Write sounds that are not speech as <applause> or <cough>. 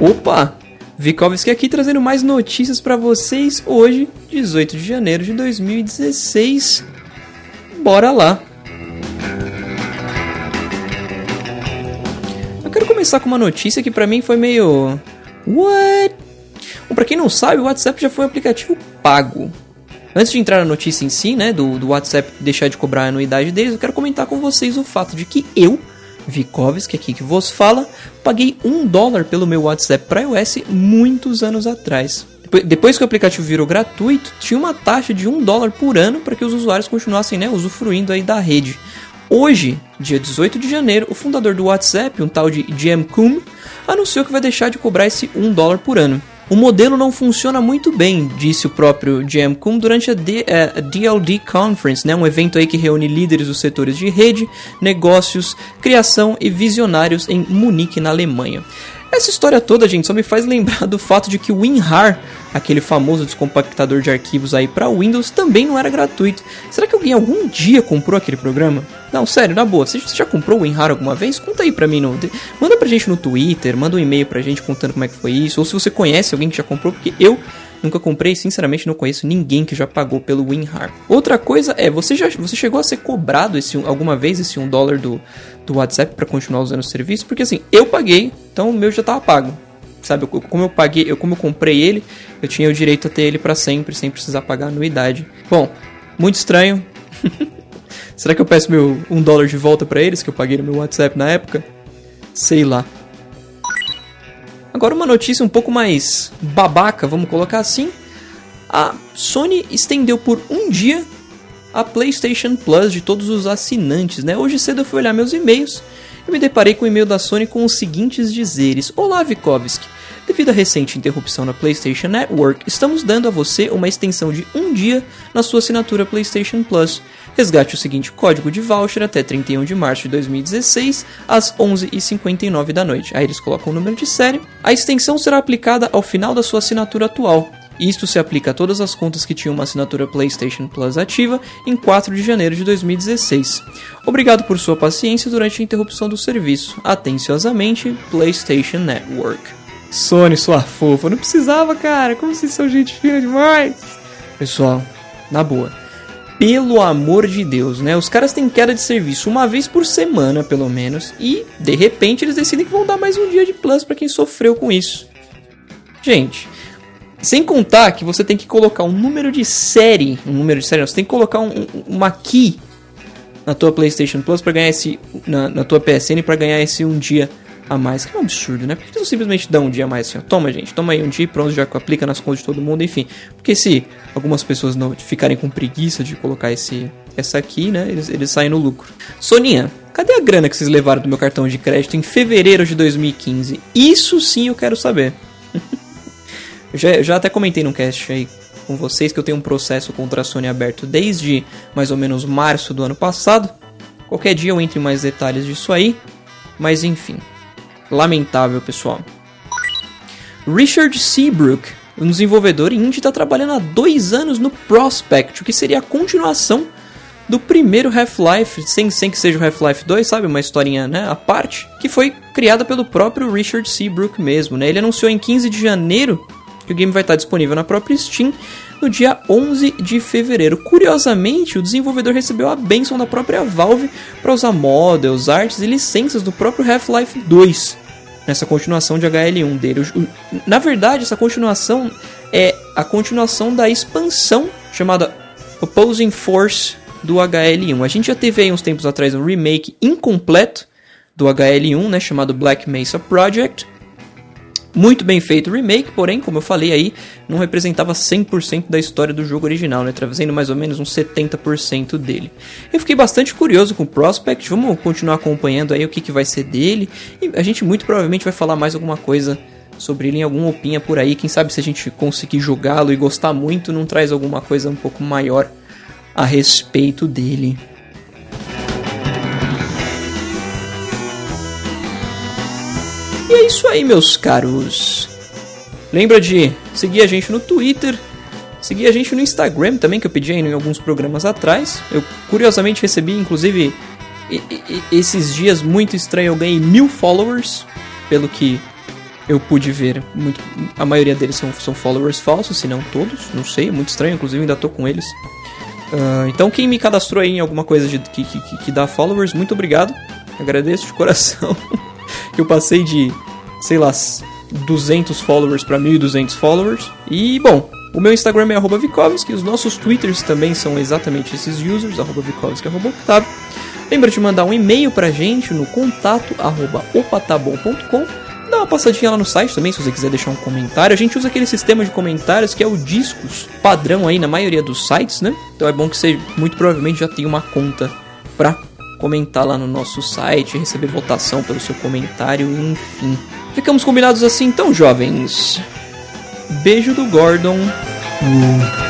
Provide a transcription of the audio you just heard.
Opa! Vikovski aqui trazendo mais notícias para vocês hoje, 18 de janeiro de 2016. Bora lá! Eu quero começar com uma notícia que para mim foi meio What? Bom, pra quem não sabe, o WhatsApp já foi um aplicativo pago. Antes de entrar na notícia em si, né, do, do WhatsApp deixar de cobrar a anuidade deles, eu quero comentar com vocês o fato de que eu Vikovski, aqui que vos fala, paguei um dólar pelo meu WhatsApp para iOS muitos anos atrás. Depois que o aplicativo virou gratuito, tinha uma taxa de um dólar por ano para que os usuários continuassem né, usufruindo aí da rede. Hoje, dia 18 de janeiro, o fundador do WhatsApp, um tal de Jim Coom, anunciou que vai deixar de cobrar esse um dólar por ano. O modelo não funciona muito bem, disse o próprio Jam Kuhn durante a, D, uh, a DLD Conference, né, um evento aí que reúne líderes dos setores de rede, negócios, criação e visionários em Munique, na Alemanha. Essa história toda, gente, só me faz lembrar do fato de que o WinRAR, aquele famoso descompactador de arquivos aí para Windows, também não era gratuito. Será que alguém algum dia comprou aquele programa? Não, sério, na boa, você já comprou o WinRAR alguma vez? Conta aí pra mim, no, manda pra gente no Twitter, manda um e-mail pra gente contando como é que foi isso, ou se você conhece alguém que já comprou, porque eu nunca comprei, sinceramente não conheço ninguém que já pagou pelo WinRAR. Outra coisa é, você já você chegou a ser cobrado esse alguma vez esse um dólar do, do WhatsApp para continuar usando o serviço? Porque assim, eu paguei, então o meu já tava pago. Sabe, como eu paguei, eu, como eu comprei ele, eu tinha o direito a ter ele para sempre, sem precisar pagar anuidade. Bom, muito estranho. <laughs> Será que eu peço meu um dólar de volta para eles que eu paguei no meu WhatsApp na época? Sei lá. Agora uma notícia um pouco mais babaca, vamos colocar assim. A Sony estendeu por um dia a PlayStation Plus de todos os assinantes, né? Hoje cedo eu fui olhar meus e-mails e me deparei com o e-mail da Sony com os seguintes dizeres: Olá, Vikovski. Devido à recente interrupção na PlayStation Network, estamos dando a você uma extensão de um dia na sua assinatura PlayStation Plus. Resgate o seguinte código de voucher até 31 de março de 2016, às 11h59 da noite. Aí eles colocam o número de série. A extensão será aplicada ao final da sua assinatura atual. Isto se aplica a todas as contas que tinham uma assinatura PlayStation Plus ativa em 4 de janeiro de 2016. Obrigado por sua paciência durante a interrupção do serviço. Atenciosamente, PlayStation Network. Sony, sua fofa, não precisava, cara. Como vocês são gente fina demais. Pessoal, na boa pelo amor de Deus, né? Os caras têm queda de serviço uma vez por semana, pelo menos, e de repente eles decidem que vão dar mais um dia de plus para quem sofreu com isso. Gente, sem contar que você tem que colocar um número de série, um número de série, não, você tem que colocar um, uma key na tua PlayStation Plus para ganhar esse na, na tua PSN para ganhar esse um dia a mais. Que é um absurdo, né? Por que eles não simplesmente dão um dia a mais assim? Ó? Toma, gente, toma aí um dia e pronto, já aplica nas contas de todo mundo, enfim. Porque se algumas pessoas não ficarem com preguiça de colocar esse essa aqui, né? Eles, eles saem no lucro. Soninha, cadê a grana que vocês levaram do meu cartão de crédito em fevereiro de 2015? Isso sim eu quero saber. <laughs> eu, já, eu já até comentei no cast aí com vocês que eu tenho um processo contra a Sony aberto desde mais ou menos março do ano passado. Qualquer dia eu entro em mais detalhes disso aí. Mas enfim. Lamentável, pessoal. Richard Seabrook, um desenvolvedor indie, está trabalhando há dois anos no Prospect, o que seria a continuação do primeiro Half-Life, sem, sem que seja o Half-Life 2, sabe? Uma historinha né, à parte, que foi criada pelo próprio Richard Seabrook mesmo. Né? Ele anunciou em 15 de janeiro que o game vai estar disponível na própria Steam no dia 11 de fevereiro. Curiosamente, o desenvolvedor recebeu a benção da própria Valve para usar models, artes e licenças do próprio Half-Life 2 nessa continuação de HL1 dele. Na verdade, essa continuação é a continuação da expansão chamada Opposing Force do HL1. A gente já teve aí uns tempos atrás um remake incompleto do HL1, né, chamado Black Mesa Project, muito bem feito o remake, porém, como eu falei aí, não representava 100% da história do jogo original, né? Trazendo mais ou menos uns 70% dele. Eu fiquei bastante curioso com o Prospect, vamos continuar acompanhando aí o que, que vai ser dele. E a gente muito provavelmente vai falar mais alguma coisa sobre ele em alguma opinha por aí. Quem sabe se a gente conseguir jogá-lo e gostar muito, não traz alguma coisa um pouco maior a respeito dele. E é isso aí, meus caros. Lembra de seguir a gente no Twitter, Seguir a gente no Instagram também, que eu pedi aí em alguns programas atrás. Eu curiosamente recebi, inclusive, esses dias muito estranho, eu ganhei mil followers, pelo que eu pude ver. Muito, a maioria deles são, são followers falsos, se não todos, não sei, muito estranho, inclusive ainda tô com eles. Uh, então quem me cadastrou aí em alguma coisa de, que, que, que dá followers, muito obrigado. Agradeço de coração. <laughs> eu passei de, sei lá, 200 followers para 1200 followers. E bom, o meu Instagram é arroba Vikovski, os nossos Twitters também são exatamente esses users, arroba Vikovski, arroba. Lembra de mandar um e-mail pra gente no contato opatabom.com Dá uma passadinha lá no site também, se você quiser deixar um comentário. A gente usa aquele sistema de comentários que é o Discos, padrão aí na maioria dos sites, né? Então é bom que você muito provavelmente já tenha uma conta pra comentar lá no nosso site, receber votação pelo seu comentário, enfim. Ficamos combinados assim então, jovens. Beijo do Gordon. Uh.